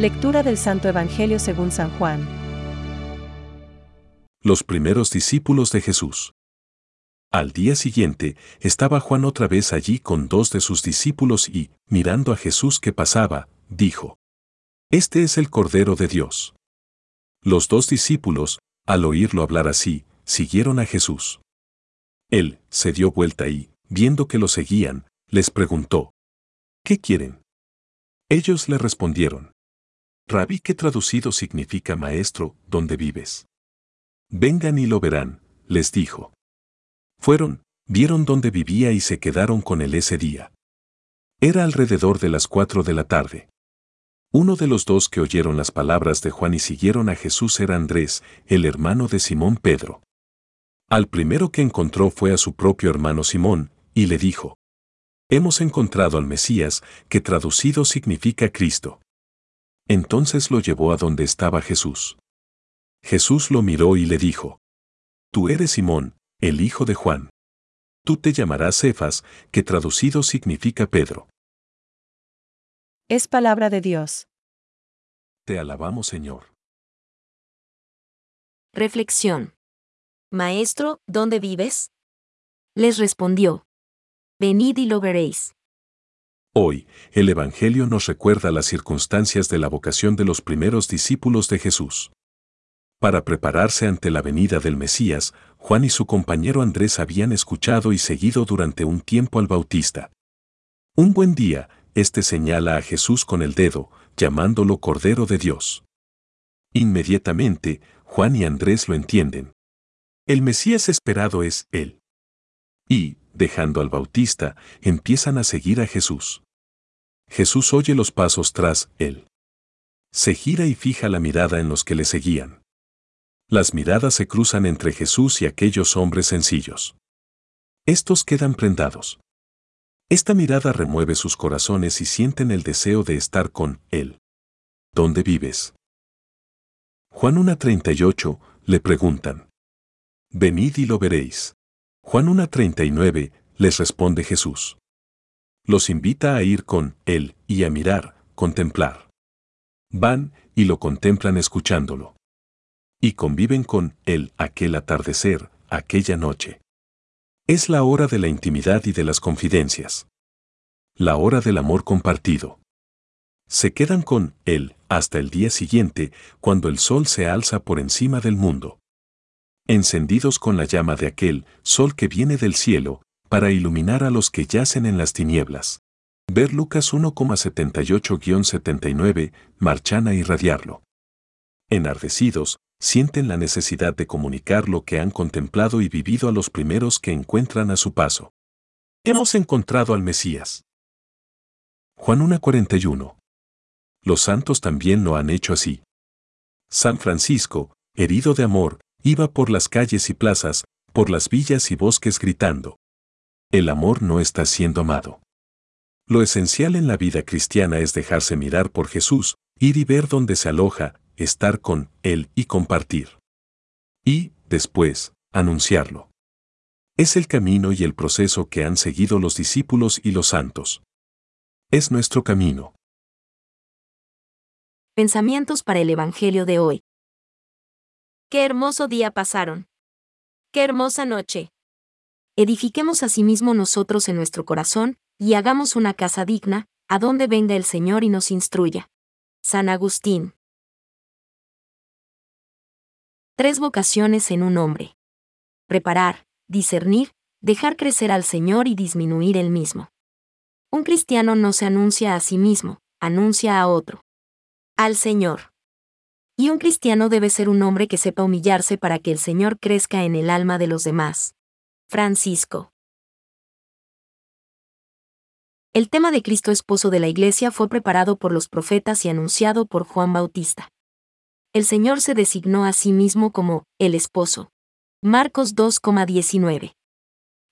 Lectura del Santo Evangelio según San Juan. Los primeros discípulos de Jesús. Al día siguiente, estaba Juan otra vez allí con dos de sus discípulos y, mirando a Jesús que pasaba, dijo, Este es el Cordero de Dios. Los dos discípulos, al oírlo hablar así, siguieron a Jesús. Él se dio vuelta y, viendo que lo seguían, les preguntó, ¿Qué quieren? Ellos le respondieron, Rabí que traducido significa maestro, ¿dónde vives? Vengan y lo verán, les dijo. Fueron, vieron dónde vivía y se quedaron con él ese día. Era alrededor de las cuatro de la tarde. Uno de los dos que oyeron las palabras de Juan y siguieron a Jesús era Andrés, el hermano de Simón Pedro. Al primero que encontró fue a su propio hermano Simón, y le dijo, Hemos encontrado al Mesías, que traducido significa Cristo. Entonces lo llevó a donde estaba Jesús. Jesús lo miró y le dijo, Tú eres Simón, el hijo de Juan. Tú te llamarás Cefas, que traducido significa Pedro. Es palabra de Dios. Te alabamos Señor. Reflexión. Maestro, ¿dónde vives? Les respondió. Venid y lo veréis. Hoy, el Evangelio nos recuerda las circunstancias de la vocación de los primeros discípulos de Jesús. Para prepararse ante la venida del Mesías, Juan y su compañero Andrés habían escuchado y seguido durante un tiempo al Bautista. Un buen día, éste señala a Jesús con el dedo, llamándolo Cordero de Dios. Inmediatamente, Juan y Andrés lo entienden. El Mesías esperado es Él. Y, dejando al Bautista, empiezan a seguir a Jesús. Jesús oye los pasos tras Él. Se gira y fija la mirada en los que le seguían. Las miradas se cruzan entre Jesús y aquellos hombres sencillos. Estos quedan prendados. Esta mirada remueve sus corazones y sienten el deseo de estar con Él. ¿Dónde vives? Juan 1.38 le preguntan. Venid y lo veréis. Juan 1.39 les responde Jesús. Los invita a ir con Él y a mirar, contemplar. Van y lo contemplan escuchándolo. Y conviven con Él aquel atardecer, aquella noche. Es la hora de la intimidad y de las confidencias. La hora del amor compartido. Se quedan con Él hasta el día siguiente, cuando el sol se alza por encima del mundo. Encendidos con la llama de aquel sol que viene del cielo, para iluminar a los que yacen en las tinieblas. Ver Lucas 1,78-79, marchan a irradiarlo. Enardecidos, sienten la necesidad de comunicar lo que han contemplado y vivido a los primeros que encuentran a su paso. Hemos encontrado al Mesías. Juan 1,41. Los santos también lo han hecho así. San Francisco, herido de amor, iba por las calles y plazas, por las villas y bosques gritando. El amor no está siendo amado. Lo esencial en la vida cristiana es dejarse mirar por Jesús, ir y ver dónde se aloja, estar con Él y compartir. Y, después, anunciarlo. Es el camino y el proceso que han seguido los discípulos y los santos. Es nuestro camino. Pensamientos para el Evangelio de hoy. Qué hermoso día pasaron. Qué hermosa noche. Edifiquemos asimismo nosotros en nuestro corazón, y hagamos una casa digna, a donde venga el Señor y nos instruya. San Agustín. Tres vocaciones en un hombre. Preparar, discernir, dejar crecer al Señor y disminuir el mismo. Un cristiano no se anuncia a sí mismo, anuncia a otro. Al Señor. Y un cristiano debe ser un hombre que sepa humillarse para que el Señor crezca en el alma de los demás. Francisco. El tema de Cristo esposo de la Iglesia fue preparado por los profetas y anunciado por Juan Bautista el Señor se designó a sí mismo como el esposo. Marcos 2,19.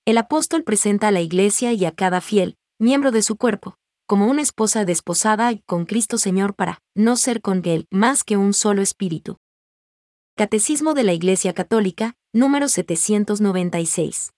El apóstol presenta a la iglesia y a cada fiel, miembro de su cuerpo, como una esposa desposada con Cristo Señor para no ser con él más que un solo espíritu. Catecismo de la Iglesia Católica, número 796.